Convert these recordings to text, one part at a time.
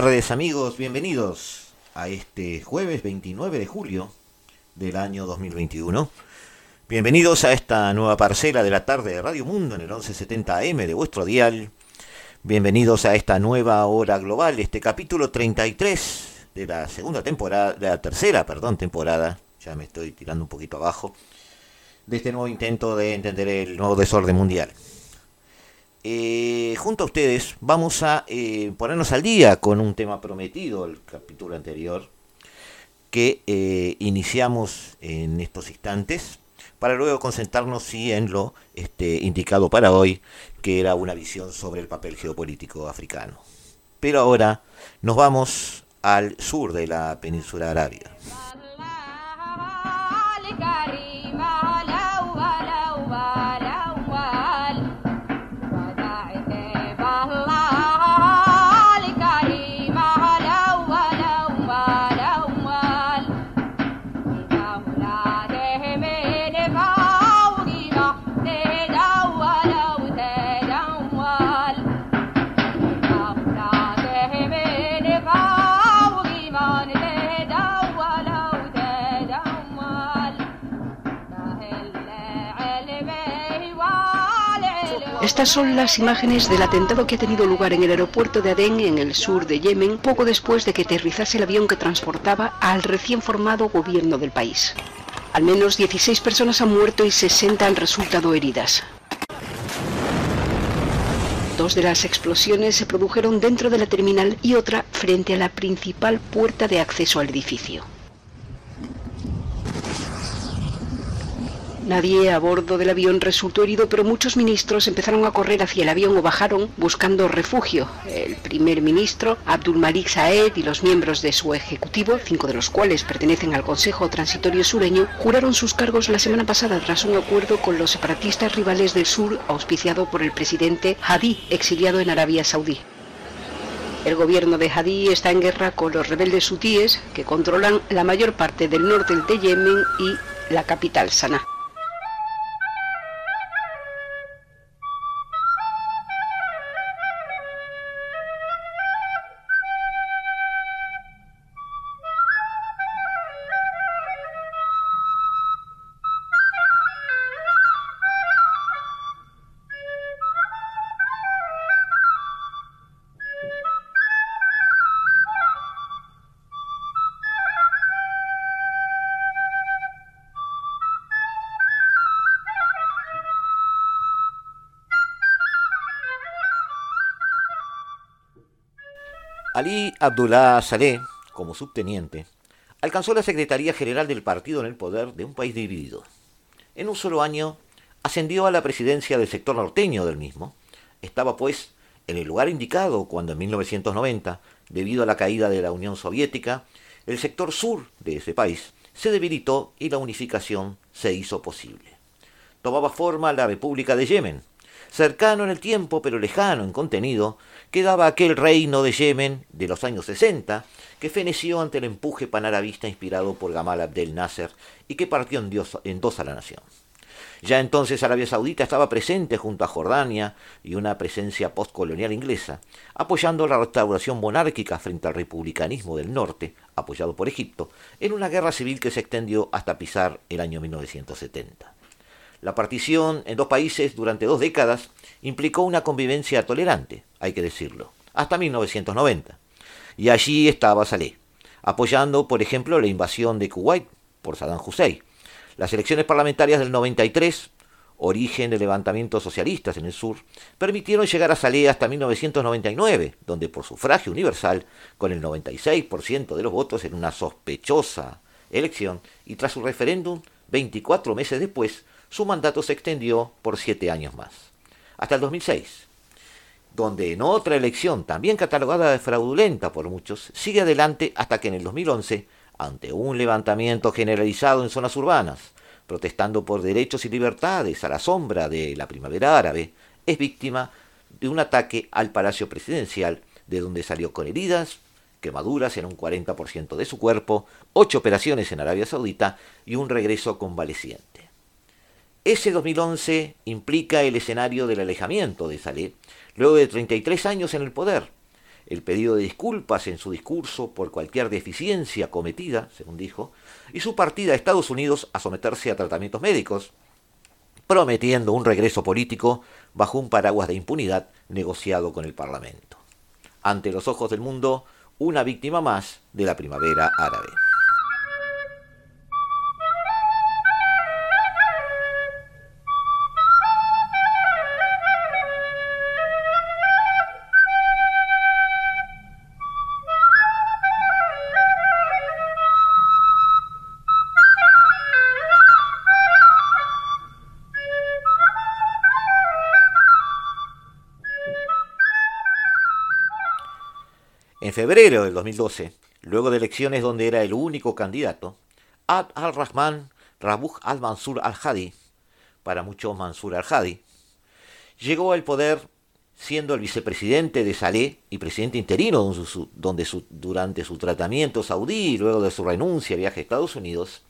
tardes amigos, bienvenidos a este jueves 29 de julio del año 2021. Bienvenidos a esta nueva parcela de la tarde de Radio Mundo en el 1170 AM de vuestro dial. Bienvenidos a esta nueva hora global, este capítulo 33 de la segunda temporada, de la tercera, perdón, temporada, ya me estoy tirando un poquito abajo, de este nuevo intento de entender el nuevo desorden mundial. Eh, junto a ustedes vamos a eh, ponernos al día con un tema prometido el capítulo anterior que eh, iniciamos en estos instantes para luego concentrarnos sí en lo este, indicado para hoy que era una visión sobre el papel geopolítico africano. Pero ahora nos vamos al sur de la península arábiga. Estas son las imágenes del atentado que ha tenido lugar en el aeropuerto de Adén, en el sur de Yemen, poco después de que aterrizase el avión que transportaba al recién formado gobierno del país. Al menos 16 personas han muerto y 60 han resultado heridas. Dos de las explosiones se produjeron dentro de la terminal y otra frente a la principal puerta de acceso al edificio. Nadie a bordo del avión resultó herido, pero muchos ministros empezaron a correr hacia el avión o bajaron buscando refugio. El primer ministro, Abdul Malik Saed, y los miembros de su ejecutivo, cinco de los cuales pertenecen al Consejo Transitorio Sureño, juraron sus cargos la semana pasada tras un acuerdo con los separatistas rivales del sur, auspiciado por el presidente Hadi, exiliado en Arabia Saudí. El gobierno de Hadi está en guerra con los rebeldes hutíes que controlan la mayor parte del norte de Yemen y la capital, Sanaa. Ali Abdullah Saleh, como subteniente, alcanzó la Secretaría General del partido en el poder de un país dividido. En un solo año ascendió a la presidencia del sector norteño del mismo. Estaba, pues, en el lugar indicado cuando en 1990, debido a la caída de la Unión Soviética, el sector sur de ese país se debilitó y la unificación se hizo posible. Tomaba forma la República de Yemen, cercano en el tiempo pero lejano en contenido, quedaba aquel reino de Yemen de los años 60 que feneció ante el empuje panarabista inspirado por Gamal Abdel Nasser y que partió en, dos a la nación. Ya entonces Arabia Saudita estaba presente junto a Jordania y una presencia postcolonial inglesa, apoyando la restauración monárquica frente al republicanismo del norte, apoyado por Egipto, en una guerra civil que se extendió hasta pisar el año 1970. La partición en dos países durante dos décadas implicó una convivencia tolerante, hay que decirlo, hasta 1990. Y allí estaba Saleh, apoyando, por ejemplo, la invasión de Kuwait por Saddam Hussein. Las elecciones parlamentarias del 93, origen de levantamientos socialistas en el sur, permitieron llegar a Saleh hasta 1999, donde por sufragio universal, con el 96% de los votos en una sospechosa elección, y tras su referéndum, 24 meses después, su mandato se extendió por siete años más, hasta el 2006, donde en otra elección, también catalogada de fraudulenta por muchos, sigue adelante hasta que en el 2011, ante un levantamiento generalizado en zonas urbanas, protestando por derechos y libertades a la sombra de la primavera árabe, es víctima de un ataque al Palacio Presidencial, de donde salió con heridas, quemaduras en un 40% de su cuerpo, ocho operaciones en Arabia Saudita y un regreso convaleciente. Ese 2011 implica el escenario del alejamiento de Saleh, luego de 33 años en el poder, el pedido de disculpas en su discurso por cualquier deficiencia cometida, según dijo, y su partida a Estados Unidos a someterse a tratamientos médicos, prometiendo un regreso político bajo un paraguas de impunidad negociado con el Parlamento. Ante los ojos del mundo, una víctima más de la primavera árabe. En febrero del 2012, luego de elecciones donde era el único candidato, Abd al-Rahman Rabuh al-Mansur al-Hadi, para muchos Mansur al-Hadi, llegó al poder siendo el vicepresidente de Saleh y presidente interino donde durante su tratamiento saudí luego de su renuncia a viaje a Estados Unidos,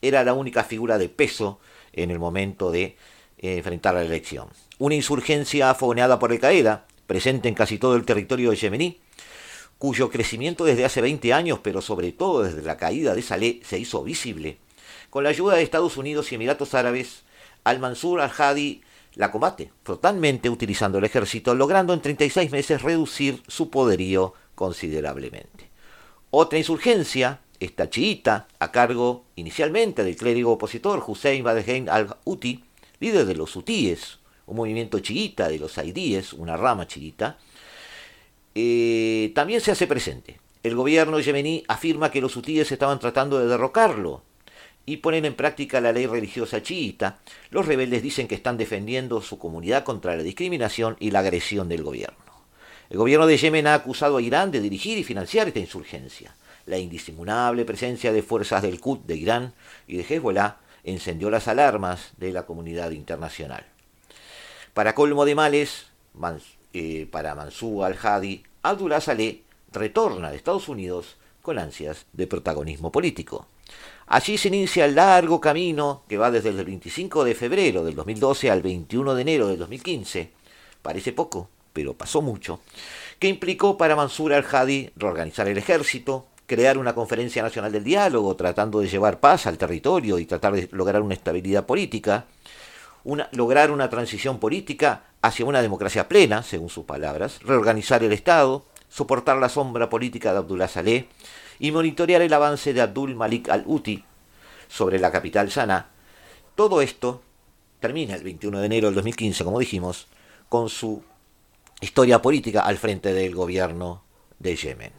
era la única figura de peso en el momento de eh, enfrentar la elección. Una insurgencia afogoneada por el Qaeda, presente en casi todo el territorio de yemení, cuyo crecimiento desde hace 20 años, pero sobre todo desde la caída de Saleh, se hizo visible. Con la ayuda de Estados Unidos y Emiratos Árabes, al-Mansur al-Hadi la combate totalmente utilizando el ejército, logrando en 36 meses reducir su poderío considerablemente. Otra insurgencia, esta chiita, a cargo inicialmente del clérigo opositor Hussein Badeghein al-Houthi, líder de los hutíes, un movimiento chiita de los aidíes, una rama chiita, eh, también se hace presente. El gobierno yemení afirma que los hutíes estaban tratando de derrocarlo y ponen en práctica la ley religiosa chiita. Los rebeldes dicen que están defendiendo su comunidad contra la discriminación y la agresión del gobierno. El gobierno de Yemen ha acusado a Irán de dirigir y financiar esta insurgencia. La indisimulable presencia de fuerzas del Qud de Irán y de Hezbollah encendió las alarmas de la comunidad internacional. Para colmo de males, eh, para Mansur al-Hadi, Abdullah Saleh retorna de Estados Unidos con ansias de protagonismo político. Allí se inicia el largo camino que va desde el 25 de febrero del 2012 al 21 de enero del 2015. Parece poco, pero pasó mucho. Que implicó para Mansur al-Hadi reorganizar el ejército, crear una conferencia nacional del diálogo tratando de llevar paz al territorio y tratar de lograr una estabilidad política, lograr una transición política hacia una democracia plena, según sus palabras, reorganizar el Estado, soportar la sombra política de Abdullah Saleh y monitorear el avance de Abdul Malik al-Uti sobre la capital sana. Todo esto termina el 21 de enero del 2015, como dijimos, con su historia política al frente del gobierno de Yemen.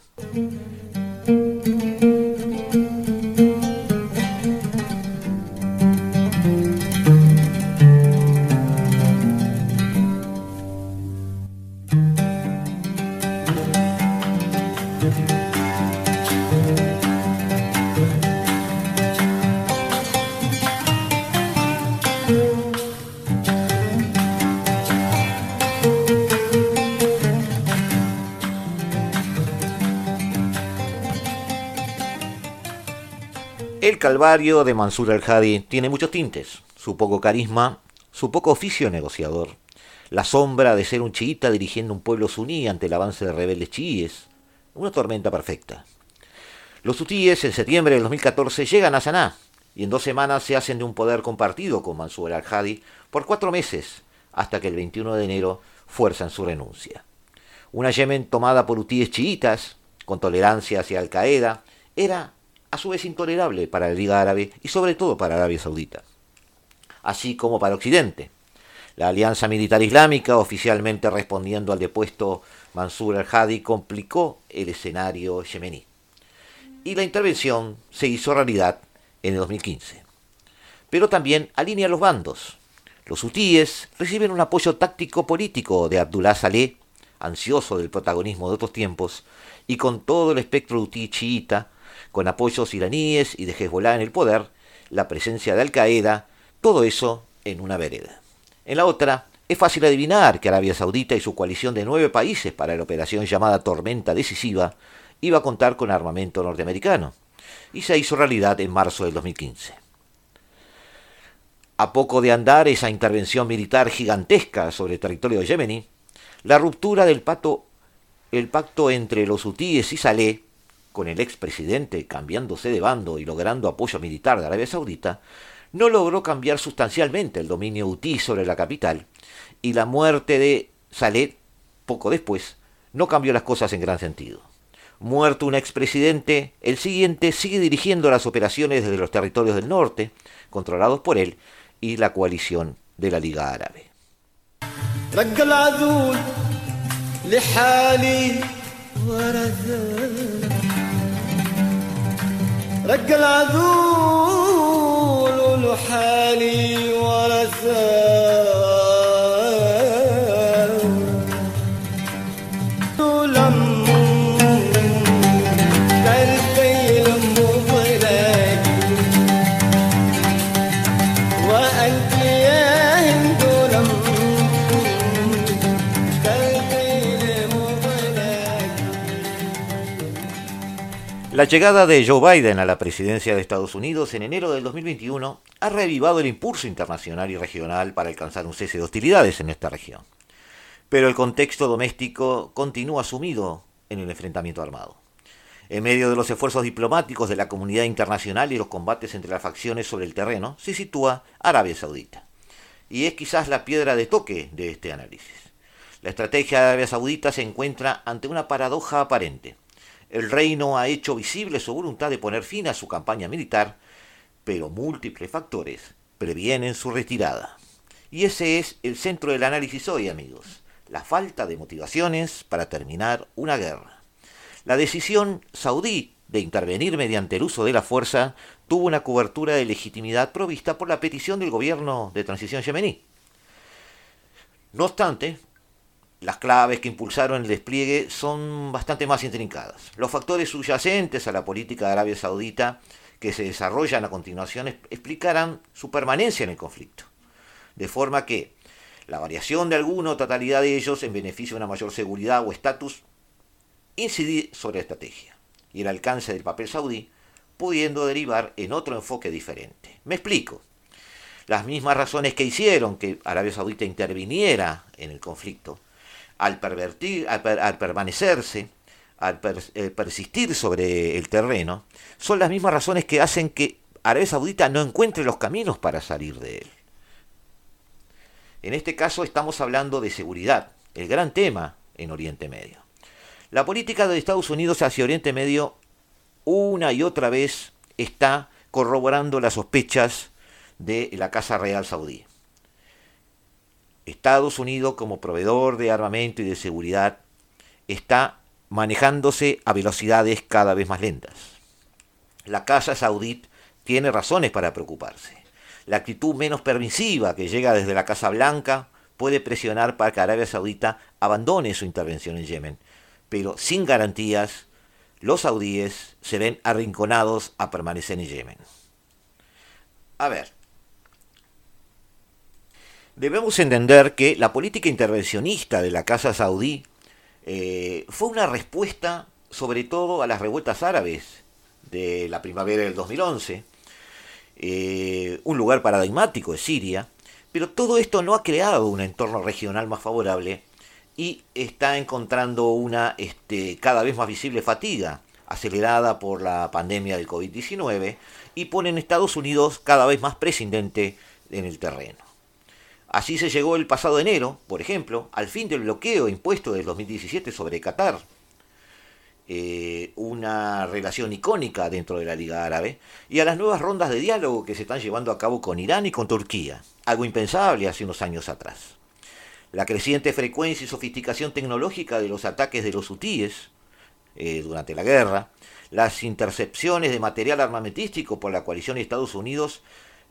El calvario de Mansur al-Hadi tiene muchos tintes, su poco carisma, su poco oficio negociador, la sombra de ser un chiita dirigiendo un pueblo suní ante el avance de rebeldes chiíes, una tormenta perfecta. Los hutíes en septiembre del 2014 llegan a Sanaa y en dos semanas se hacen de un poder compartido con Mansur al-Hadi por cuatro meses, hasta que el 21 de enero fuerzan su renuncia. Una Yemen tomada por hutíes chiitas, con tolerancia hacia Al-Qaeda, era a su vez intolerable para la Liga Árabe y sobre todo para Arabia Saudita, así como para Occidente. La Alianza Militar Islámica, oficialmente respondiendo al depuesto Mansur al-Hadi, complicó el escenario yemení. Y la intervención se hizo realidad en el 2015. pero también alinea los bandos. Los hutíes reciben un apoyo táctico político de Abdullah Saleh, ansioso del protagonismo de otros tiempos, y con todo el espectro hutí chiita, con apoyos iraníes y de Hezbollah en el poder, la presencia de Al-Qaeda, todo eso en una vereda. En la otra, es fácil adivinar que Arabia Saudita y su coalición de nueve países para la operación llamada Tormenta Decisiva iba a contar con armamento norteamericano, y se hizo realidad en marzo del 2015. A poco de andar esa intervención militar gigantesca sobre el territorio yemení, la ruptura del pacto, el pacto entre los hutíes y Saleh, con el expresidente cambiándose de bando y logrando apoyo militar de Arabia Saudita, no logró cambiar sustancialmente el dominio hutí sobre la capital, y la muerte de Saleh, poco después, no cambió las cosas en gran sentido. Muerto un expresidente, el siguiente sigue dirigiendo las operaciones desde los territorios del norte, controlados por él, y la coalición de la Liga Árabe. رق العذول ولحالي ورثان ولما La llegada de Joe Biden a la presidencia de Estados Unidos en enero del 2021 ha revivado el impulso internacional y regional para alcanzar un cese de hostilidades en esta región. Pero el contexto doméstico continúa sumido en el enfrentamiento armado. En medio de los esfuerzos diplomáticos de la comunidad internacional y los combates entre las facciones sobre el terreno, se sitúa Arabia Saudita. Y es quizás la piedra de toque de este análisis. La estrategia de Arabia Saudita se encuentra ante una paradoja aparente el reino ha hecho visible su voluntad de poner fin a su campaña militar, pero múltiples factores previenen su retirada. Y ese es el centro del análisis hoy, amigos, la falta de motivaciones para terminar una guerra. La decisión saudí de intervenir mediante el uso de la fuerza tuvo una cobertura de legitimidad provista por la petición del gobierno de transición yemení. No obstante, las claves que impulsaron el despliegue son bastante más intrincadas. Los factores subyacentes a la política de Arabia Saudita que se desarrollan a continuación explicarán su permanencia en el conflicto. De forma que la variación de alguno o totalidad de ellos en beneficio de una mayor seguridad o estatus incide sobre la estrategia y el alcance del papel saudí, pudiendo derivar en otro enfoque diferente. Me explico. Las mismas razones que hicieron que Arabia Saudita interviniera en el conflicto al, pervertir, al, permanecerse, al eh, persistir sobre el terreno, son las mismas razones que hacen que Arabia Saudita no encuentre los caminos para salir de él. En este caso estamos hablando de seguridad, el gran tema en Oriente Medio. La política de Estados Unidos hacia Oriente Medio una y otra vez está corroborando las sospechas de la Casa Real Saudí. Estados Unidos como proveedor de armamento y de seguridad está manejándose a velocidades cada vez más lentas. La Casa Saudí tiene razones para preocuparse. La actitud menos permisiva que llega desde la Casa Blanca puede presionar para que Arabia Saudita abandone su intervención en Yemen, pero sin garantías, los saudíes se ven arrinconados a permanecer en Yemen. A ver, Debemos entender que la política intervencionista de la Casa Saudí eh, fue una respuesta sobre todo a las revueltas árabes de la primavera del 2011, eh, un lugar paradigmático es Siria, pero todo esto no ha creado un entorno regional más favorable y está encontrando una este, cada vez más visible fatiga acelerada por la pandemia del COVID-19 y pone en Estados Unidos cada vez más prescindente en el terreno. Así se llegó el pasado enero, por ejemplo, al fin del bloqueo impuesto del 2017 sobre Qatar, eh, una relación icónica dentro de la Liga Árabe, y a las nuevas rondas de diálogo que se están llevando a cabo con Irán y con Turquía, algo impensable hace unos años atrás. La creciente frecuencia y sofisticación tecnológica de los ataques de los hutíes eh, durante la guerra, las intercepciones de material armamentístico por la coalición de Estados Unidos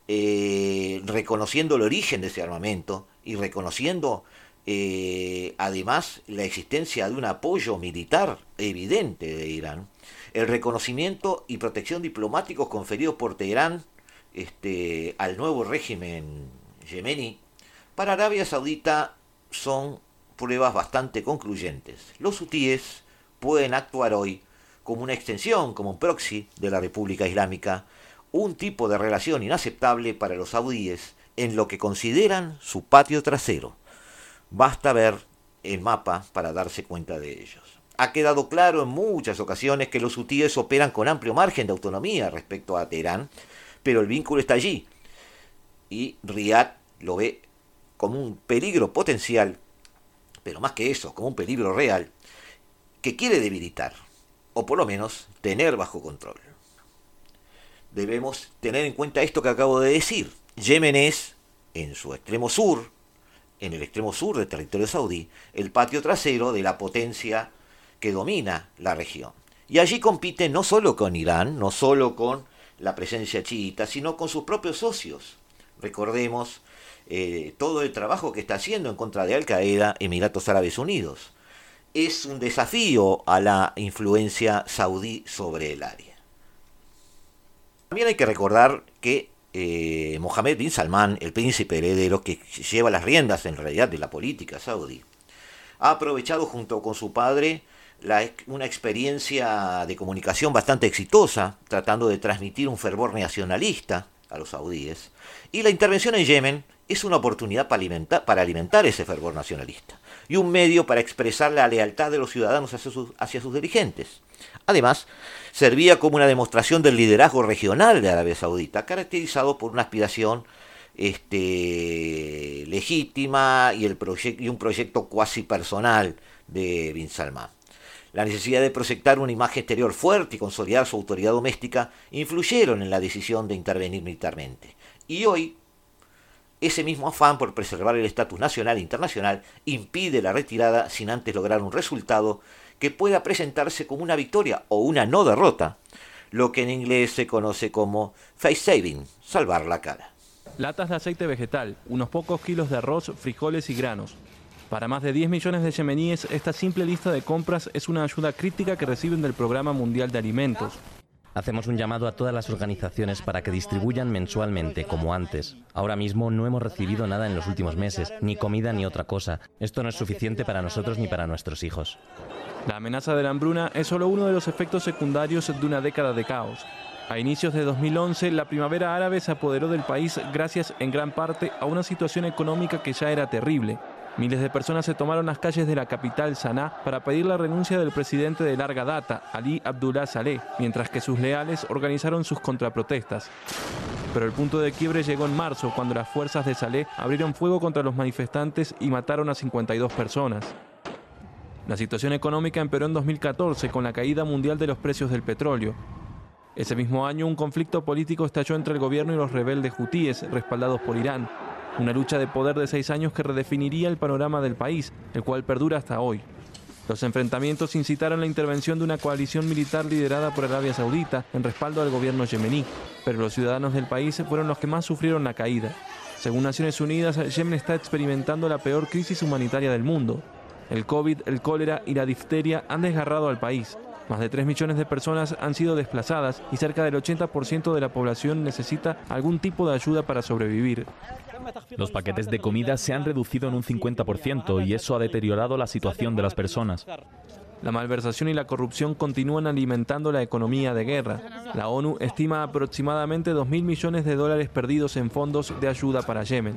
eh, reconociendo el origen de ese armamento y reconociendo eh, además la existencia de un apoyo militar evidente de Irán, el reconocimiento y protección diplomáticos conferidos por Teherán este, al nuevo régimen yemení, para Arabia Saudita son pruebas bastante concluyentes. Los hutíes pueden actuar hoy como una extensión, como un proxy de la República Islámica, un tipo de relación inaceptable para los saudíes en lo que consideran su patio trasero. Basta ver el mapa para darse cuenta de ellos. Ha quedado claro en muchas ocasiones que los hutíes operan con amplio margen de autonomía respecto a Teherán, pero el vínculo está allí. Y Riyadh lo ve como un peligro potencial, pero más que eso, como un peligro real, que quiere debilitar, o por lo menos tener bajo control. Debemos tener en cuenta esto que acabo de decir. Yemen es, en su extremo sur, en el extremo sur del territorio saudí, el patio trasero de la potencia que domina la región. Y allí compite no solo con Irán, no solo con la presencia chiita, sino con sus propios socios. Recordemos eh, todo el trabajo que está haciendo en contra de Al Qaeda Emiratos Árabes Unidos. Es un desafío a la influencia saudí sobre el área. También hay que recordar que eh, Mohammed bin Salman, el príncipe heredero que lleva las riendas en realidad de la política saudí, ha aprovechado junto con su padre una experiencia de comunicación bastante exitosa, tratando de transmitir un fervor nacionalista a los saudíes, y la intervención en Yemen es una oportunidad para alimentar, ese fervor nacionalista y un medio para expresar la lealtad de los ciudadanos hacia sus dirigentes. Además, servía como una demostración del liderazgo regional de Arabia Saudita, caracterizado por una aspiración este, legítima y, y un proyecto cuasi personal de Bin Salman. La necesidad de proyectar una imagen exterior fuerte y consolidar su autoridad doméstica influyeron en la decisión de intervenir militarmente. Y hoy, ese mismo afán por preservar el estatus nacional e internacional impide la retirada sin antes lograr un resultado que pueda presentarse como una victoria o una no derrota, lo que en inglés se conoce como face saving, salvar la cara. Latas de aceite vegetal, unos pocos kilos de arroz, frijoles y granos. Para más de 10 millones de yemeníes, esta simple lista de compras es una ayuda crítica que reciben del Programa Mundial de Alimentos. Hacemos un llamado a todas las organizaciones para que distribuyan mensualmente, como antes. Ahora mismo no hemos recibido nada en los últimos meses, ni comida ni otra cosa. Esto no es suficiente para nosotros ni para nuestros hijos. La amenaza de la hambruna es solo uno de los efectos secundarios de una década de caos. A inicios de 2011, la primavera árabe se apoderó del país gracias en gran parte a una situación económica que ya era terrible. Miles de personas se tomaron las calles de la capital Sanaa para pedir la renuncia del presidente de larga data, Ali Abdullah Saleh, mientras que sus leales organizaron sus contraprotestas. Pero el punto de quiebre llegó en marzo, cuando las fuerzas de Saleh abrieron fuego contra los manifestantes y mataron a 52 personas. La situación económica empeoró en 2014 con la caída mundial de los precios del petróleo. Ese mismo año un conflicto político estalló entre el gobierno y los rebeldes hutíes, respaldados por Irán, una lucha de poder de seis años que redefiniría el panorama del país, el cual perdura hasta hoy. Los enfrentamientos incitaron la intervención de una coalición militar liderada por Arabia Saudita en respaldo al gobierno yemení, pero los ciudadanos del país fueron los que más sufrieron la caída. Según Naciones Unidas, Yemen está experimentando la peor crisis humanitaria del mundo. El COVID, el cólera y la difteria han desgarrado al país. Más de 3 millones de personas han sido desplazadas y cerca del 80% de la población necesita algún tipo de ayuda para sobrevivir. Los paquetes de comida se han reducido en un 50% y eso ha deteriorado la situación de las personas. La malversación y la corrupción continúan alimentando la economía de guerra. La ONU estima aproximadamente 2.000 millones de dólares perdidos en fondos de ayuda para Yemen.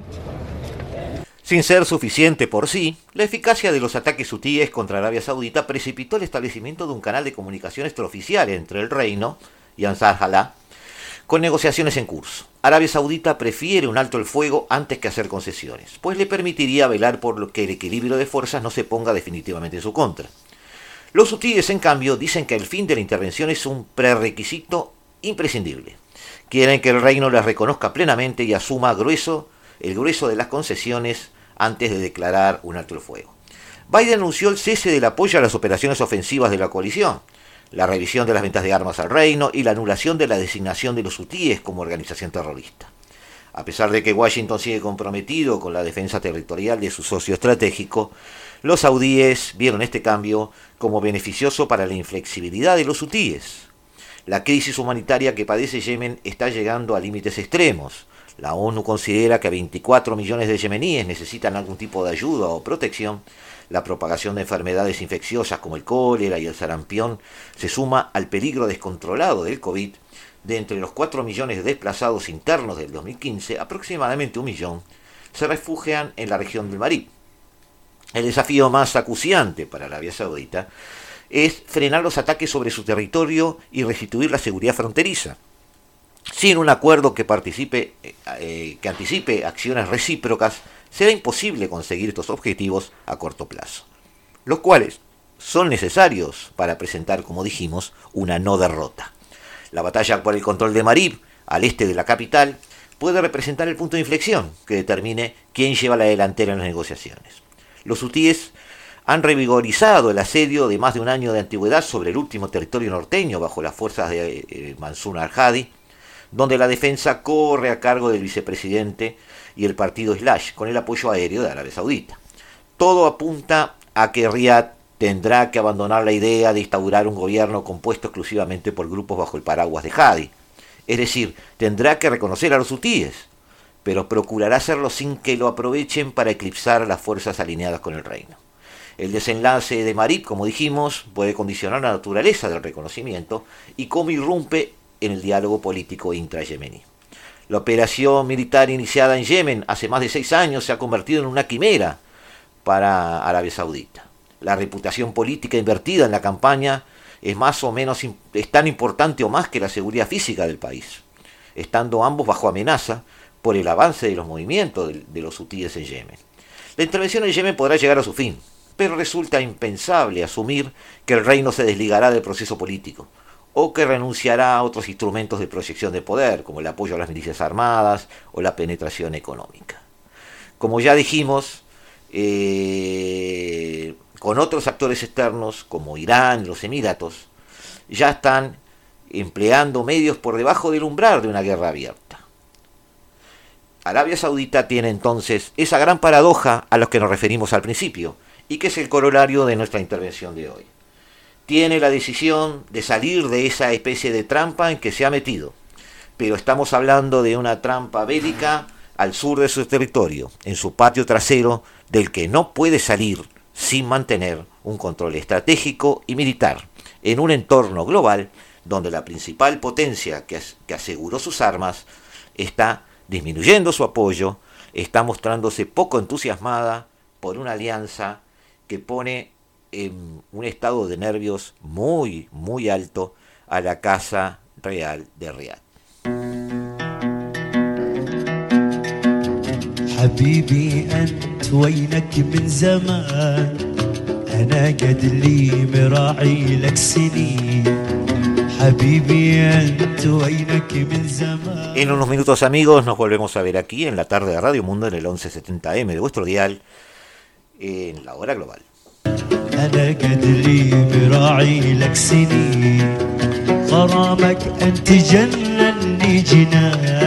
Sin ser suficiente por sí, la eficacia de los ataques hutíes contra Arabia Saudita precipitó el establecimiento de un canal de comunicación extraoficial entre el reino y Ansar Allah, con negociaciones en curso. Arabia Saudita prefiere un alto el fuego antes que hacer concesiones, pues le permitiría velar por que el equilibrio de fuerzas no se ponga definitivamente en su contra. Los hutíes, en cambio, dicen que el fin de la intervención es un prerequisito imprescindible. Quieren que el reino les reconozca plenamente y asuma grueso, el grueso de las concesiones antes de declarar un alto el fuego. Biden anunció el cese del apoyo a las operaciones ofensivas de la coalición, la revisión de las ventas de armas al reino y la anulación de la designación de los hutíes como organización terrorista. A pesar de que Washington sigue comprometido con la defensa territorial de su socio estratégico, los saudíes vieron este cambio como beneficioso para la inflexibilidad de los hutíes. La crisis humanitaria que padece Yemen está llegando a límites extremos. La ONU considera que 24 millones de yemeníes necesitan algún tipo de ayuda o protección. La propagación de enfermedades infecciosas como el cólera y el sarampión se suma al peligro descontrolado del COVID de entre los 4 millones de desplazados internos del 2015, aproximadamente un millón se refugian en la región del Marib. El desafío más acuciante para Arabia Saudita es frenar los ataques sobre su territorio y restituir la seguridad fronteriza. Sin un acuerdo que, participe, eh, eh, que anticipe acciones recíprocas, será imposible conseguir estos objetivos a corto plazo, los cuales son necesarios para presentar, como dijimos, una no derrota. La batalla por el control de Marib, al este de la capital, puede representar el punto de inflexión que determine quién lleva la delantera en las negociaciones. Los hutíes han revigorizado el asedio de más de un año de antigüedad sobre el último territorio norteño bajo las fuerzas de eh, Mansur al-Hadi, donde la defensa corre a cargo del vicepresidente y el partido Slash, con el apoyo aéreo de Arabia Saudita. Todo apunta a que Riyadh tendrá que abandonar la idea de instaurar un gobierno compuesto exclusivamente por grupos bajo el paraguas de Hadi. Es decir, tendrá que reconocer a los hutíes, pero procurará hacerlo sin que lo aprovechen para eclipsar a las fuerzas alineadas con el reino. El desenlace de Marib, como dijimos, puede condicionar la naturaleza del reconocimiento y cómo irrumpe en el diálogo político intra-yemení. La operación militar iniciada en Yemen hace más de seis años se ha convertido en una quimera para Arabia Saudita la reputación política invertida en la campaña es más o menos tan importante o más que la seguridad física del país, estando ambos bajo amenaza por el avance de los movimientos de, los hutíes en Yemen. La intervención en Yemen podrá llegar a su fin, pero resulta impensable asumir que el reino se desligará del proceso político o que renunciará a otros instrumentos de proyección de poder, como el apoyo a las milicias armadas o la penetración económica. Como ya dijimos, eh, con otros actores externos como Irán y los Emiratos, ya están empleando medios por debajo del umbral de una guerra abierta. Arabia Saudita tiene entonces esa gran paradoja a la que nos referimos al principio y que es el corolario de nuestra intervención de hoy. Tiene la decisión de salir de esa especie de trampa en que se ha metido, pero estamos hablando de una trampa bélica al sur de su territorio, en su patio trasero, del que no puede salir sin mantener un control estratégico y militar en un entorno global donde la principal potencia que, aseguró sus armas está disminuyendo su apoyo, está mostrándose poco entusiasmada por una alianza que pone en un estado de nervios muy, muy alto a la Casa Real de Riyadh. حبيبي أنت وينك من زمان أنا قد لي مراعي لك سنين حبيبي أنت وينك من زمان En unos minutos amigos nos volvemos a ver aquí en la tarde de Radio Mundo en el 1170M de vuestro dial en la hora global. أنا قد لي مراعي لك سنين غرامك أنت جنني جنان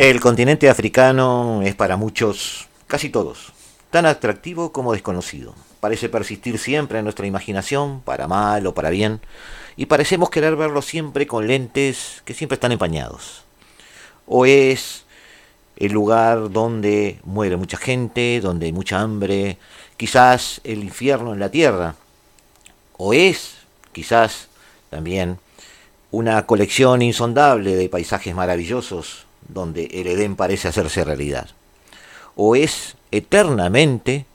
El continente africano es para muchos, casi todos, tan atractivo como desconocido. Parece persistir siempre en nuestra imaginación, para mal o para bien, y parecemos querer verlo siempre con lentes que siempre están empañados. O es el lugar donde muere mucha gente, donde hay mucha hambre, quizás el infierno en la tierra. O es, quizás, también una colección insondable de paisajes maravillosos donde el Edén parece hacerse realidad. O es eternamente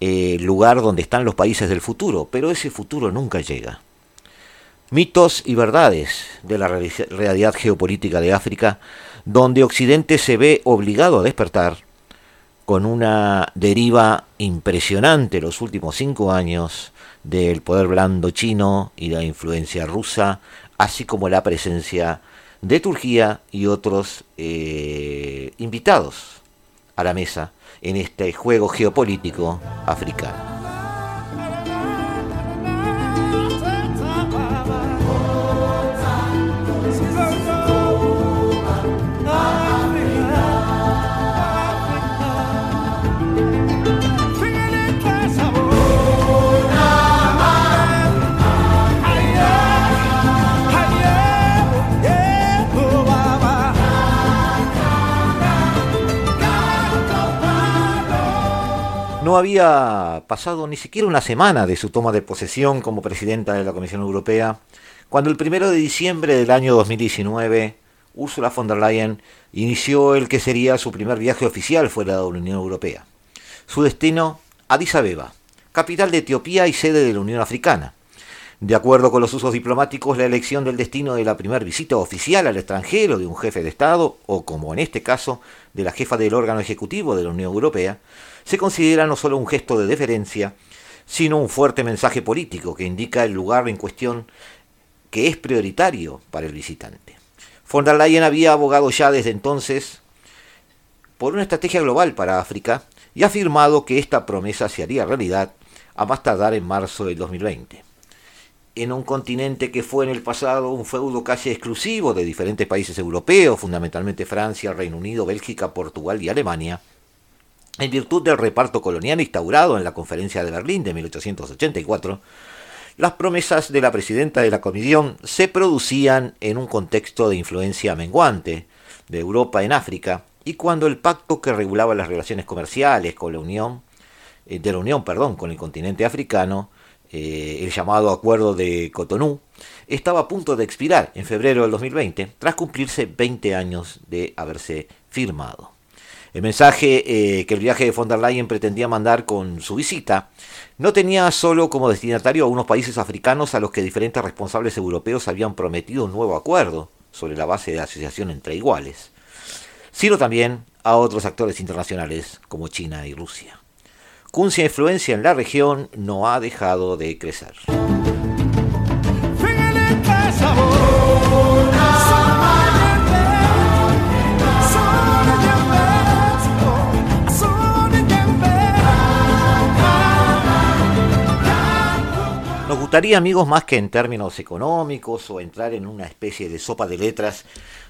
el lugar donde están los países del futuro, pero ese futuro nunca llega. Mitos y verdades de la realidad geopolítica de África, donde Occidente se ve obligado a despertar con una deriva impresionante los últimos cinco años del poder blando chino y la influencia rusa, así como la presencia de Turquía y otros eh, invitados a la mesa en este juego geopolítico africano. No había pasado ni siquiera una semana de su toma de posesión como presidenta de la Comisión Europea, cuando el primero de diciembre del año 2019, Ursula von der Leyen inició el que sería su primer viaje oficial fuera de la Unión Europea. Su destino, Addis Abeba, capital de Etiopía y sede de la Unión Africana. De acuerdo con los usos diplomáticos, la elección del destino de la primera visita oficial al extranjero de un jefe de Estado, o como en este caso, de la jefa del órgano ejecutivo de la Unión Europea, se considera no solo un gesto de deferencia, sino un fuerte mensaje político que indica el lugar en cuestión que es prioritario para el visitante. Von der Leyen había abogado ya desde entonces por una estrategia global para África y ha afirmado que esta promesa se haría realidad a más tardar en marzo del 2020. En un continente que fue en el pasado un feudo casi exclusivo de diferentes países europeos, fundamentalmente Francia, Reino Unido, Bélgica, Portugal y Alemania, en virtud del reparto colonial instaurado en la Conferencia de Berlín de 1884, las promesas de la presidenta de la Comisión se producían en un contexto de influencia menguante de Europa en África y cuando el pacto que regulaba las relaciones comerciales con la Unión, eh, de la Unión, perdón, con el continente africano, eh, el llamado Acuerdo de Cotonou, estaba a punto de expirar en febrero del 2020, tras cumplirse 20 años de haberse firmado. El mensaje eh, que el viaje de von der Leyen pretendía mandar con su visita no tenía solo como destinatario a unos países africanos a los que diferentes responsables europeos habían prometido un nuevo acuerdo sobre la base de asociación entre iguales, sino también a otros actores internacionales como China y Rusia. Cuya influencia en la región no ha dejado de crecer. Gustaría, amigos, más que en términos económicos o entrar en una especie de sopa de letras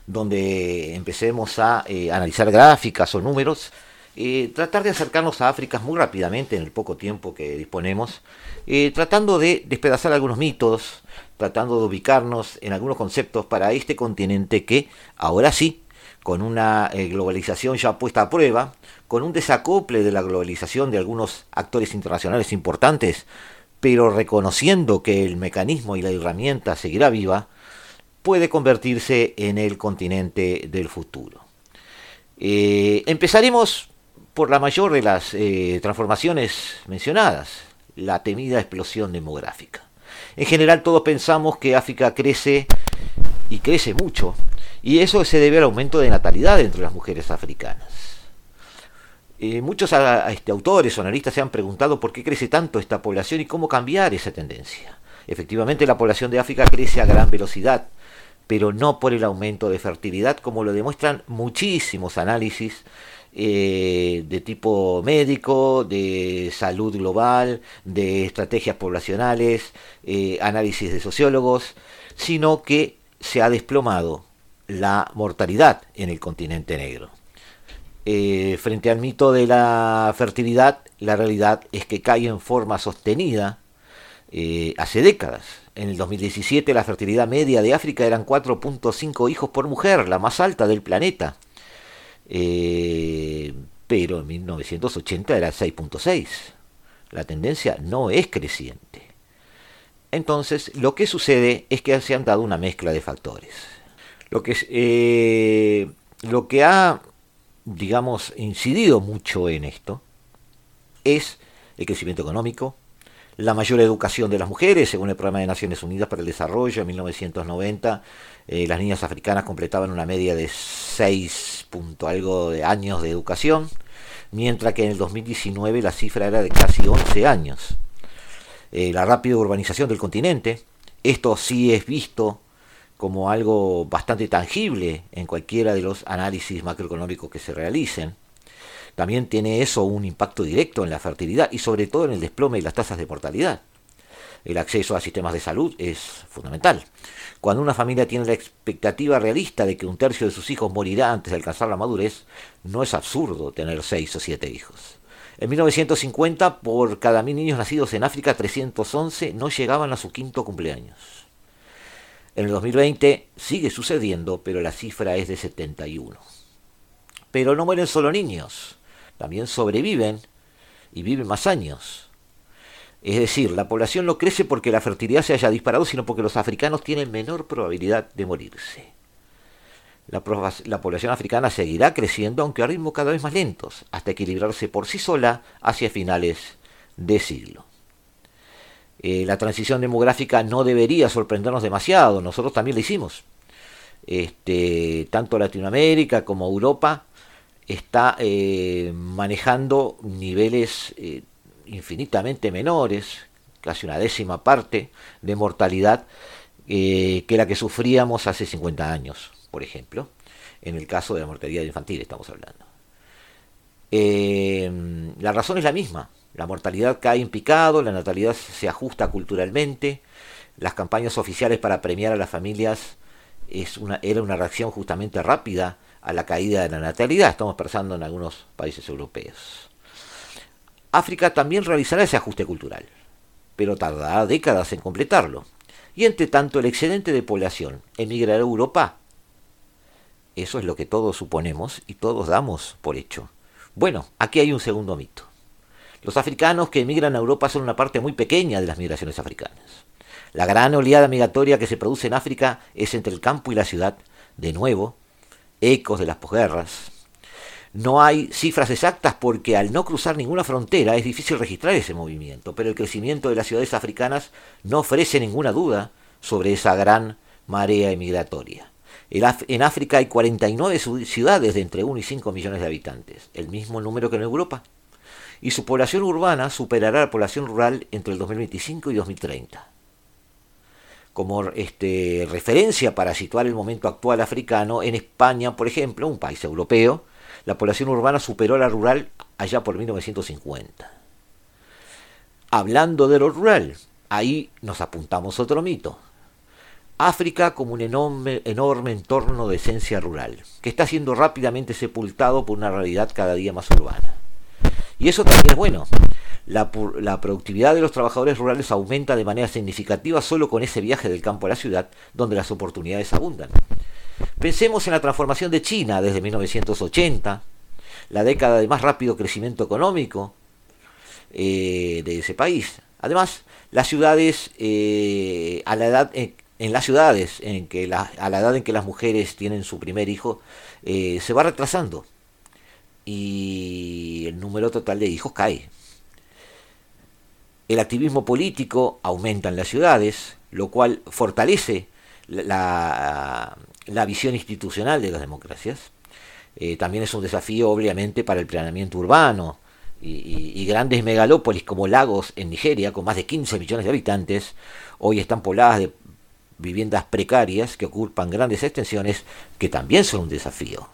donde empecemos a eh, analizar gráficas o números, eh, tratar de acercarnos a África muy rápidamente en el poco tiempo que disponemos, eh, tratando de despedazar algunos mitos, tratando de ubicarnos en algunos conceptos para este continente que ahora sí, con una globalización ya puesta a prueba, con un desacople de la globalización de algunos actores internacionales importantes, pero reconociendo que el mecanismo y la herramienta seguirá viva, puede convertirse en el continente del futuro. Eh, empezaremos por la mayor de las eh, transformaciones mencionadas, la temida explosión demográfica. En general todos pensamos que África crece y crece mucho, y eso se debe al aumento de natalidad entre las mujeres africanas. Eh, muchos este, autores o analistas se han preguntado por qué crece tanto esta población y cómo cambiar esa tendencia. Efectivamente, la población de África crece a gran velocidad, pero no por el aumento de fertilidad, como lo demuestran muchísimos análisis eh, de tipo médico, de salud global, de estrategias poblacionales, eh, análisis de sociólogos, sino que se ha desplomado la mortalidad en el continente negro. Eh, frente al mito de la fertilidad, la realidad es que cae en forma sostenida eh, hace décadas. En el 2017 la fertilidad media de África eran 4.5 hijos por mujer, la más alta del planeta. Eh, pero en 1980 era 6.6. La tendencia no es creciente. Entonces, lo que sucede es que se han dado una mezcla de factores. Lo que, lo que ha digamos, incidido mucho en esto es el crecimiento económico, la mayor educación de las mujeres, según el Programa de Naciones Unidas para el Desarrollo en 1990, eh, las niñas africanas completaban una media de 6 punto algo de años de educación, mientras que en el 2019 la cifra era de casi 11 años. Eh, la rápida urbanización del continente, esto sí es visto como algo bastante tangible en cualquiera de los análisis macroeconómicos que se realicen. También tiene eso un impacto directo en la fertilidad y sobre todo en el desplome y las tasas de mortalidad. El acceso a sistemas de salud es fundamental. Cuando una familia tiene la expectativa realista de que un tercio de sus hijos morirá antes de alcanzar la madurez, no es absurdo tener seis o siete hijos. En 1950, por cada mil niños nacidos en África, 311 no llegaban a su quinto cumpleaños. En el 2020 sigue sucediendo, pero la cifra es de 71. Pero no mueren solo niños, también sobreviven y viven más años. Es decir, la población no crece porque la fertilidad se haya disparado, sino porque los africanos tienen menor probabilidad de morirse. La, la, población africana seguirá creciendo, aunque a ritmos cada vez más lentos, hasta equilibrarse por sí sola hacia finales de siglo. Eh, la transición demográfica no debería sorprendernos demasiado, nosotros también la hicimos. Este, tanto Latinoamérica como Europa está eh, manejando niveles eh, infinitamente menores, casi una décima parte de mortalidad que la que sufríamos hace 50 años, por ejemplo, en el caso de la mortalidad infantil estamos hablando. la razón es la misma, la mortalidad cae en picado, la natalidad se ajusta culturalmente, las campañas oficiales para premiar a las familias es una, era una reacción justamente rápida a la caída de la natalidad, estamos pensando en algunos países europeos. África también realizará ese ajuste cultural, pero tardará décadas en completarlo. Y entre tanto el excedente de población emigrará a Europa. Eso es lo que todos suponemos y todos damos por hecho. Bueno, aquí hay un segundo mito. Los africanos que emigran a Europa son una parte muy pequeña de las migraciones africanas. La gran oleada migratoria que se produce en África es entre el campo y la ciudad, de nuevo, ecos de las posguerras. No hay cifras exactas porque al no cruzar ninguna frontera es difícil registrar ese movimiento, pero el crecimiento de las ciudades africanas no ofrece ninguna duda sobre esa gran marea emigratoria. En África hay 49 ciudades de entre 1 y 5 millones de habitantes, el mismo número que en Europa y su población urbana superará la población rural entre el 2025 y 2030. Como este, referencia para situar el momento actual africano, en España, por ejemplo, un país europeo, la población urbana superó a la rural allá por 1950. Hablando de lo rural, ahí nos apuntamos otro mito. África como un enorme, enorme entorno de esencia rural, que está siendo rápidamente sepultado por una realidad cada día más urbana. Y eso también es bueno. La, productividad de los trabajadores rurales aumenta de manera significativa solo con ese viaje del campo a la ciudad, donde las oportunidades abundan. Pensemos en la transformación de China desde 1980, la década de más rápido crecimiento económico eh, de ese país. Además, las ciudades, eh, a la edad, en, las ciudades en que a la edad en que las mujeres tienen su primer hijo, eh, se va retrasando y el número total de hijos cae. El activismo político aumenta en las ciudades, lo cual fortalece la, visión institucional de las democracias. Eh, también es un desafío, obviamente, para el planeamiento urbano. Y, y, grandes megalópolis como Lagos en Nigeria, con más de 15 millones de habitantes, hoy están pobladas de viviendas precarias que ocupan grandes extensiones, que también son un desafío.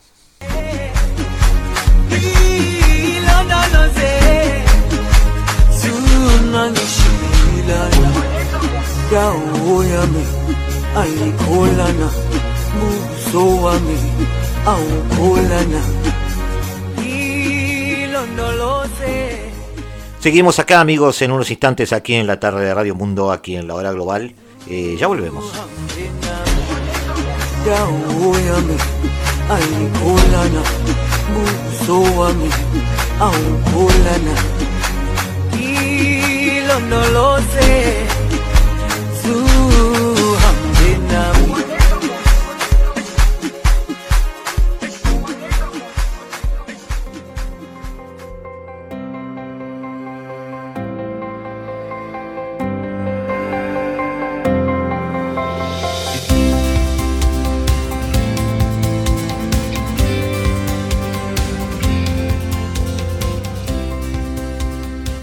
Unangishilana dawo yami ayikholana Seguimos acá amigos en unos instantes aquí en la tarde de Radio Mundo, aquí en la hora global. Eh, ya volvemos. No lo sé.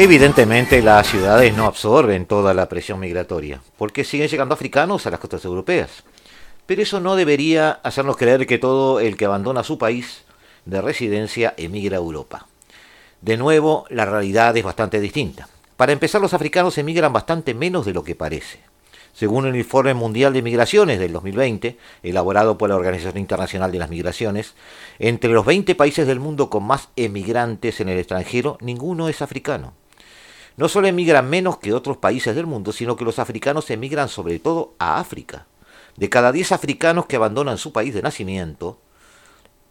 Evidentemente las ciudades no absorben toda la presión migratoria, porque siguen llegando africanos a las costas europeas. Pero eso no debería hacernos creer que todo el que abandona su país de residencia emigra a Europa. De nuevo, la realidad es bastante distinta. Para empezar, los africanos emigran bastante menos de lo que parece. Según el Informe Mundial de Migraciones del 2020, elaborado por la Organización Internacional de las Migraciones, entre los 20 países del mundo con más emigrantes en el extranjero, ninguno es africano. No solo emigran menos que otros países del mundo, sino que los africanos emigran sobre todo a África. De cada 10 africanos que abandonan su país de nacimiento,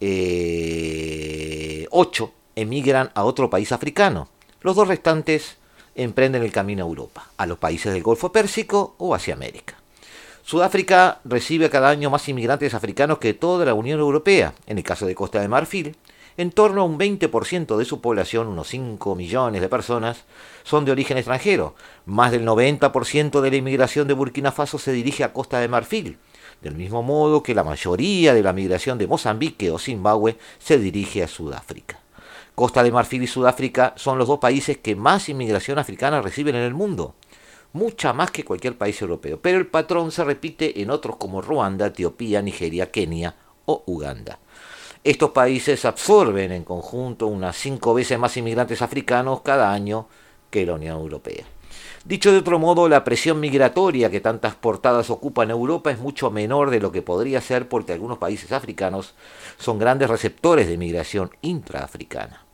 8 eh, emigran a otro país africano. Los dos restantes emprenden el camino a Europa, a los países del Golfo Pérsico o hacia América. Sudáfrica recibe cada año más inmigrantes africanos que toda la Unión Europea. En el caso de Costa de Marfil, en torno a un 20% de su población, unos 5 millones de personas, son de origen extranjero. Más del 90% de la inmigración de Burkina Faso se dirige a Costa de Marfil, del mismo modo que la mayoría de la migración de Mozambique o Zimbabue se dirige a Sudáfrica. Costa de Marfil y Sudáfrica son los dos países que más inmigración africana reciben en el mundo, mucha más que cualquier país europeo, pero el patrón se repite en otros como Ruanda, Etiopía, Nigeria, Kenia o Uganda. Estos países absorben en conjunto unas cinco veces más inmigrantes africanos cada año que la Unión Europea. Dicho de otro modo, la presión migratoria que tantas portadas ocupa en Europa es mucho menor de lo que podría ser porque algunos países africanos son grandes receptores de migración intraafricana.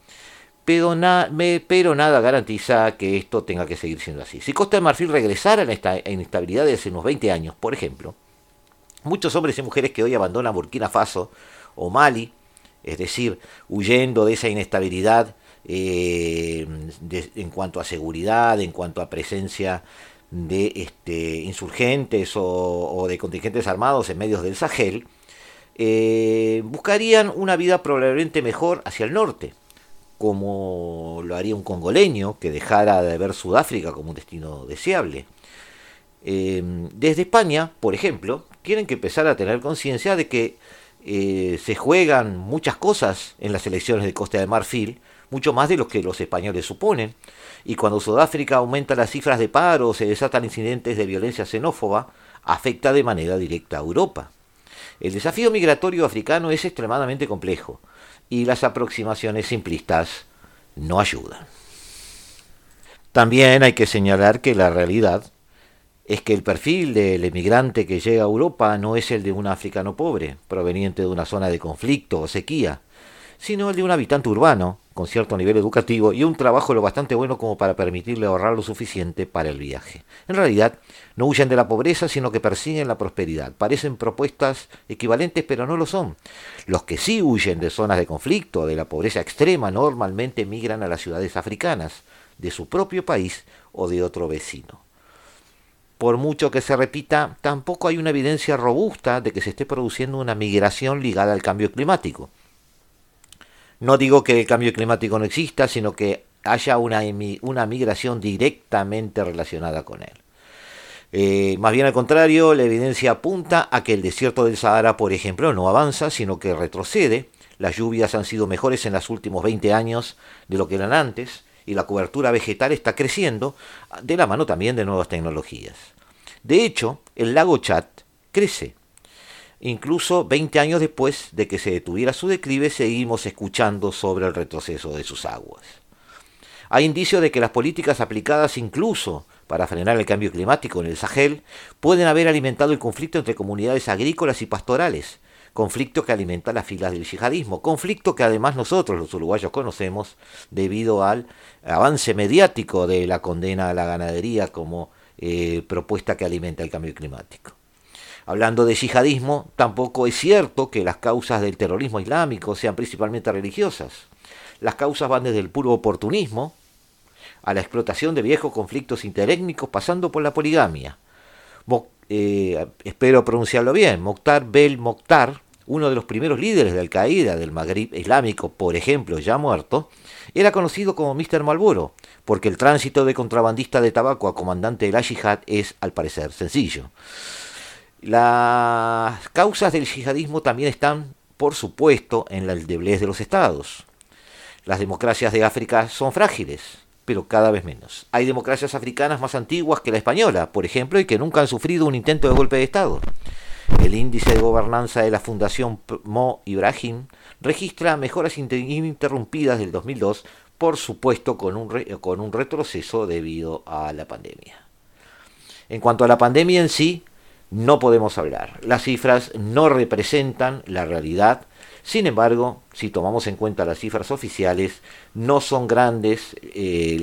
Pero, nada garantiza que esto tenga que seguir siendo así. Si Costa de Marfil regresara a esta inestabilidad de hace unos 20 años, por ejemplo, muchos hombres y mujeres que hoy abandonan Burkina Faso o Mali, es decir, huyendo de esa inestabilidad eh, en cuanto a seguridad, en cuanto a presencia de este, insurgentes o, de contingentes armados en medios del Sahel, eh, buscarían una vida probablemente mejor hacia el norte, como lo haría un congoleño que dejara de ver Sudáfrica como un destino deseable. Eh, desde España, por ejemplo, tienen que empezar a tener conciencia de que eh, se juegan muchas cosas en las elecciones de Costa de Marfil, mucho más de lo que los españoles suponen. Y cuando Sudáfrica aumenta las cifras de paro se desatan incidentes de violencia xenófoba, afecta de manera directa a Europa. El desafío migratorio africano es extremadamente complejo y las aproximaciones simplistas no ayudan. También hay que señalar que la realidad es que el perfil del emigrante que llega a Europa no es el de un africano pobre, proveniente de una zona de conflicto o sequía, sino el de un habitante urbano, con cierto nivel educativo y un trabajo lo bastante bueno como para permitirle ahorrar lo suficiente para el viaje. En realidad, no huyen de la pobreza, sino que persiguen la prosperidad. Parecen propuestas equivalentes, pero no lo son. Los que sí huyen de zonas de conflicto, de la pobreza extrema, normalmente migran a las ciudades africanas, de su propio país o de otro vecino. Por mucho que se repita, tampoco hay una evidencia robusta de que se esté produciendo una migración ligada al cambio climático. No digo que el cambio climático no exista, sino que haya una, migración directamente relacionada con él. Eh, más bien al contrario, la evidencia apunta a que el desierto del Sahara, por ejemplo, no avanza, sino que retrocede. Las lluvias han sido mejores en los últimos 20 años de lo que eran antes y la cobertura vegetal está creciendo de la mano también de nuevas tecnologías. De hecho, el lago Chad crece. Incluso 20 años después de que se detuviera su declive, seguimos escuchando sobre el retroceso de sus aguas. Hay indicios de que las políticas aplicadas incluso para frenar el cambio climático en el Sahel pueden haber alimentado el conflicto entre comunidades agrícolas y pastorales, conflicto que alimenta las filas del yihadismo, conflicto que además nosotros los uruguayos conocemos debido al avance mediático de la condena a la ganadería como eh, propuesta que alimenta el cambio climático. Hablando de yihadismo, tampoco es cierto que las causas del terrorismo islámico sean principalmente religiosas. Las causas van desde el puro oportunismo a la explotación de viejos conflictos interétnicos pasando por la poligamia. Eh, espero pronunciarlo bien, Mokhtar Bel Mokhtar, uno de los primeros líderes de Al-Qaeda del Magreb islámico, por ejemplo, ya muerto, era conocido como Mr. Malboro, porque el tránsito de contrabandista de tabaco a comandante de la yihad es, al parecer, sencillo. Las causas del yihadismo también están, por supuesto, en la deblez de los estados. Las democracias de África son frágiles, pero cada vez menos. Hay democracias africanas más antiguas que la española, por ejemplo, y que nunca han sufrido un intento de golpe de Estado. El índice de gobernanza de la Fundación Mo Ibrahim registra mejoras ininterrumpidas del 2002, por supuesto con un, con un retroceso debido a la pandemia. En cuanto a la pandemia en sí, no podemos hablar. Las cifras no representan la realidad. Sin embargo, si tomamos en cuenta las cifras oficiales, no son grandes eh,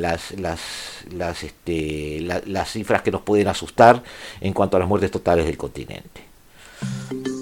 este, las cifras que nos pueden asustar en cuanto a las muertes totales del continente. Thank you.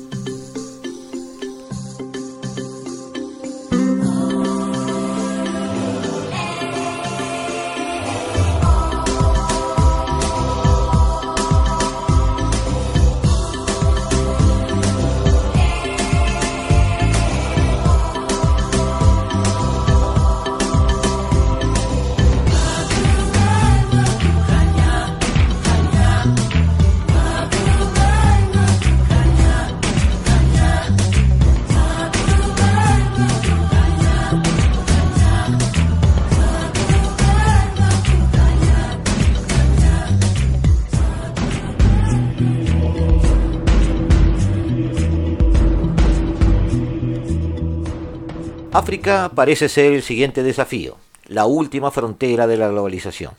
África parece ser el siguiente desafío, la última frontera de la globalización.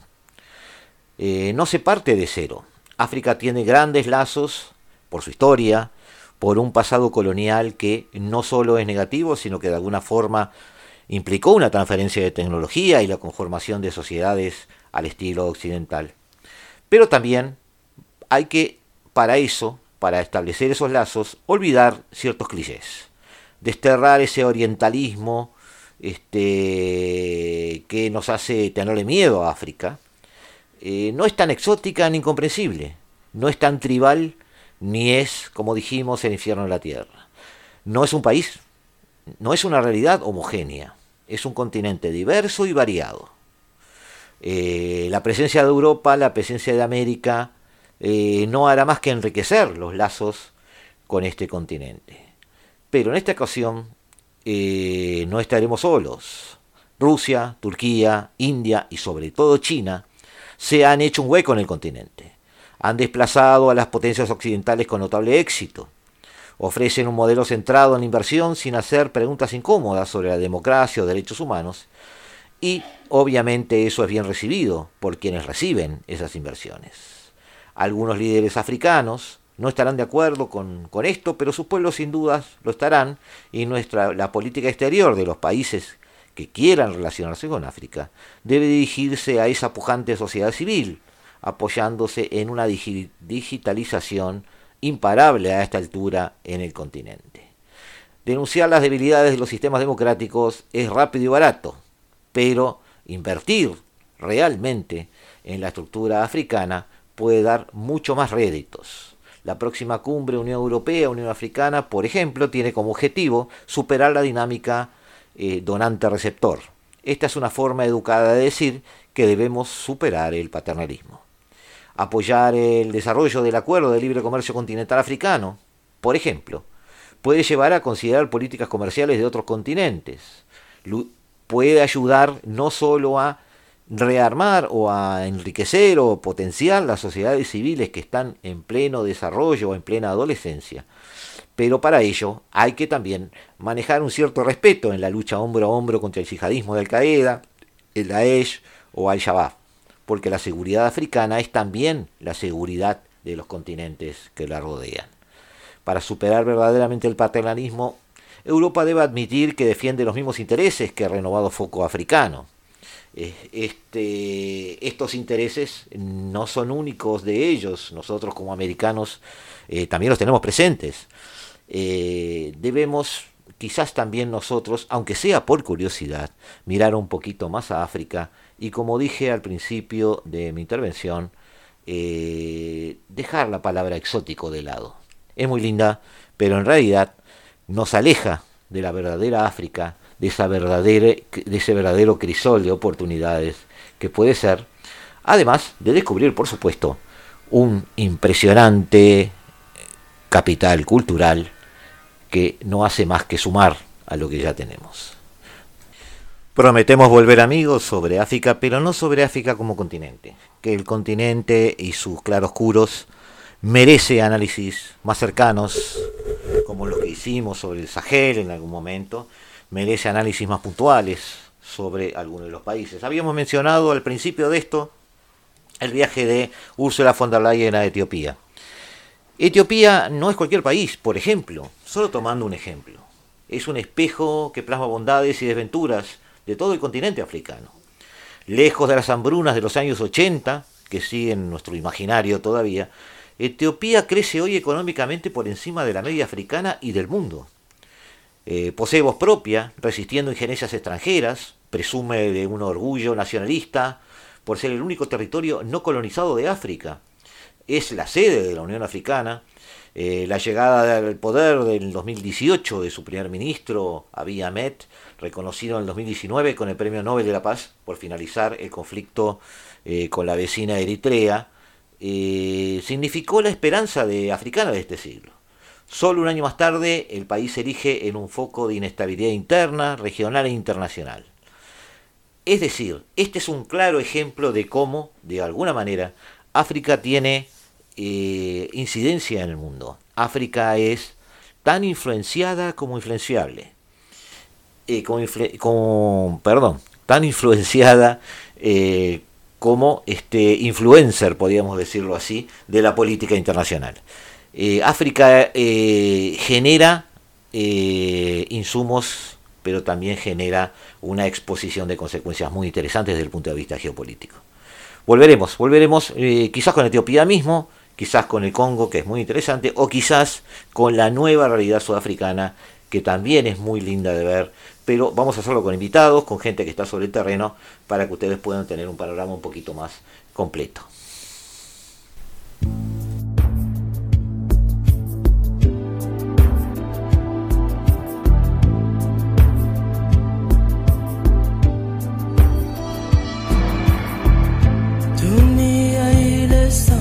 Eh, no se parte de cero. África tiene grandes lazos por su historia, por un pasado colonial que no solo es negativo, sino que de alguna forma implicó una transferencia de tecnología y la conformación de sociedades al estilo occidental. Pero también hay que, para eso, para establecer esos lazos, olvidar ciertos clichés desterrar ese orientalismo este, que nos hace tenerle miedo a África, eh, no es tan exótica ni incomprensible, no es tan tribal, ni es, como dijimos, el infierno en la tierra. No es un país, no es una realidad homogénea, es un continente diverso y variado. Eh, la presencia de Europa, la presencia de América, eh, no hará más que enriquecer los lazos con este continente. Pero en esta ocasión eh, no estaremos solos. Rusia, Turquía, India y sobre todo China se han hecho un hueco en el continente. Han desplazado a las potencias occidentales con notable éxito. Ofrecen un modelo centrado en la inversión sin hacer preguntas incómodas sobre la democracia o derechos humanos. Y obviamente eso es bien recibido por quienes reciben esas inversiones. Algunos líderes africanos no estarán de acuerdo con, esto, pero sus pueblos sin dudas lo estarán y nuestra, la política exterior de los países que quieran relacionarse con África debe dirigirse a esa pujante sociedad civil, apoyándose en una digitalización imparable a esta altura en el continente. Denunciar las debilidades de los sistemas democráticos es rápido y barato, pero invertir realmente en la estructura africana puede dar mucho más réditos. La próxima cumbre Unión Europea-Unión Africana, por ejemplo, tiene como objetivo superar la dinámica eh, donante-receptor. Esta es una forma educada de decir que debemos superar el paternalismo. Apoyar el desarrollo del acuerdo de libre comercio continental africano, por ejemplo, puede llevar a considerar políticas comerciales de otros continentes. Puede ayudar no solo a rearmar o a enriquecer o potenciar las sociedades civiles que están en pleno desarrollo o en plena adolescencia, pero para ello hay que también manejar un cierto respeto en la lucha hombro a hombro contra el yihadismo de Al-Qaeda, el Daesh o Al-Shabaab, porque la seguridad africana es también la seguridad de los continentes que la rodean. Para superar verdaderamente el paternalismo, Europa debe admitir que defiende los mismos intereses que el renovado foco africano. Este, estos intereses no son únicos de ellos, nosotros como americanos eh, también los tenemos presentes. Eh, debemos quizás también nosotros, aunque sea por curiosidad, mirar un poquito más a África y como dije al principio de mi intervención, eh, dejar la palabra exótico de lado. Es muy linda, pero en realidad nos aleja de la verdadera África, de, ese verdadero crisol de oportunidades que puede ser, además de descubrir, por supuesto, un impresionante capital cultural que no hace más que sumar a lo que ya tenemos. Prometemos volver amigos sobre África, pero no sobre África como continente, que el continente y sus claroscuros merece análisis más cercanos, como los que hicimos sobre el Sahel en algún momento, merece análisis más puntuales sobre algunos de los países. Habíamos mencionado al principio de esto el viaje de Ursula von der Leyen a Etiopía. Etiopía no es cualquier país, por ejemplo, solo tomando un ejemplo. Es un espejo que plasma bondades y desventuras de todo el continente africano. Lejos de las hambrunas de los años 80, que siguen en nuestro imaginario todavía, Etiopía crece hoy económicamente por encima de la media africana y del mundo. Eh, posee voz propia, resistiendo injerencias extranjeras, presume de un orgullo nacionalista por ser el único territorio no colonizado de África es la sede de la Unión Africana. Eh, la llegada al poder del 2018 de su primer ministro, Abiy Ahmed, reconocido en el 2019 con el Premio Nobel de la Paz por finalizar el conflicto eh, con la vecina Eritrea, significó la esperanza de africana de este siglo. Solo un año más tarde, el país se erige en un foco de inestabilidad interna, regional e internacional. Es decir, este es un claro ejemplo de cómo, de alguna manera, África tiene eh, incidencia en el mundo. África es tan influenciada como influenciable. Eh, como, perdón, tan influenciada eh, como este influencer, podríamos decirlo así, de la política internacional. África genera insumos, pero también genera una exposición de consecuencias muy interesantes desde el punto de vista geopolítico. Volveremos, volveremos quizás con Etiopía mismo, quizás con el Congo, que es muy interesante, o quizás con la nueva realidad sudafricana, que también es muy linda de ver, pero vamos a hacerlo con invitados, con gente que está sobre el terreno, para que ustedes puedan tener un panorama un poquito más completo. So.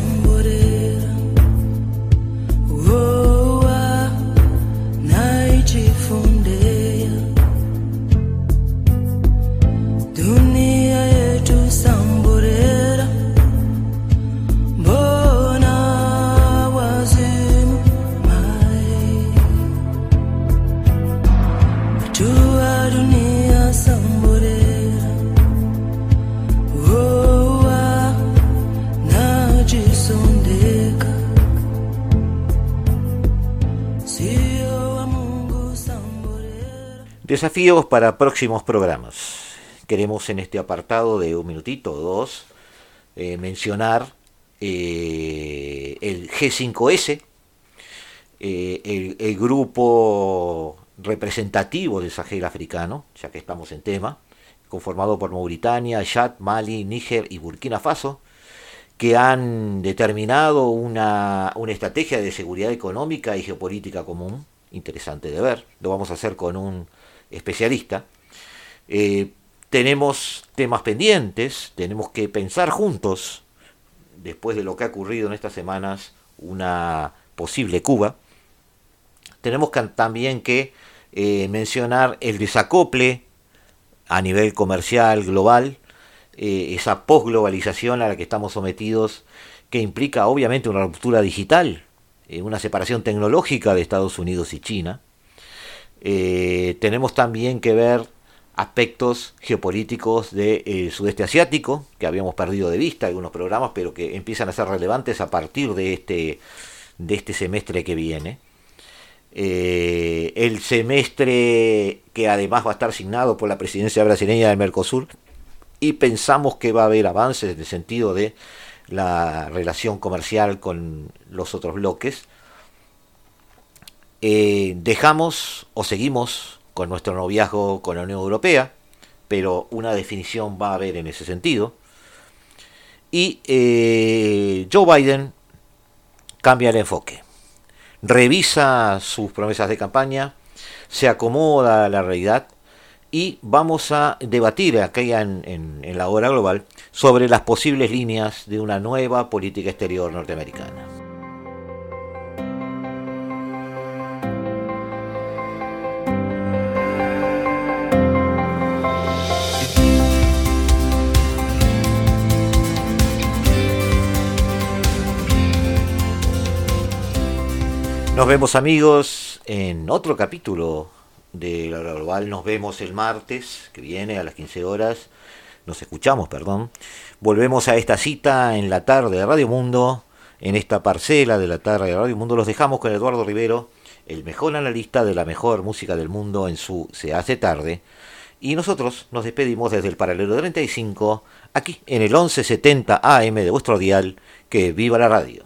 Desafíos para próximos programas. Queremos en este apartado de un minutito o dos eh, mencionar eh, el G5S, eh, el, grupo representativo del Sahel africano, ya que estamos en tema, conformado por Mauritania, Chad, Mali, Níger y Burkina Faso, que han determinado una, una estrategia de seguridad económica y geopolítica común, interesante de ver, lo vamos a hacer con un especialista. Eh, tenemos temas pendientes, tenemos que pensar juntos, después de lo que ha ocurrido en estas semanas, una posible Cuba. Tenemos también que eh, mencionar el desacople a nivel comercial global, eh, esa posglobalización a la que estamos sometidos, que implica obviamente una ruptura digital, una separación tecnológica de Estados Unidos y China, eh, tenemos también que ver aspectos geopolíticos del eh, sudeste asiático, que habíamos perdido de vista en algunos programas, pero que empiezan a ser relevantes a partir de este, de este semestre que viene. Eh, el semestre que además va a estar asignado por la presidencia brasileña del Mercosur, y pensamos que va a haber avances en el sentido de la relación comercial con los otros bloques. Eh, dejamos o seguimos con nuestro noviazgo con la Unión Europea, pero una definición va a haber en ese sentido. Y eh, Joe Biden cambia el enfoque, revisa sus promesas de campaña, se acomoda a la realidad y vamos a debatir aquella en la hora global sobre las posibles líneas de una nueva política exterior norteamericana. Nos vemos amigos en otro capítulo de la global. Nos vemos el martes que viene a las 15 horas. Nos escuchamos, perdón. Volvemos a esta cita en la tarde de Radio Mundo, en esta parcela de la tarde de Radio Mundo. Los dejamos con Eduardo Rivero, el mejor analista de la mejor música del mundo en su Se hace tarde. Y nosotros nos despedimos desde el paralelo 35, aquí en el 1170 AM de vuestro dial. Que viva la radio.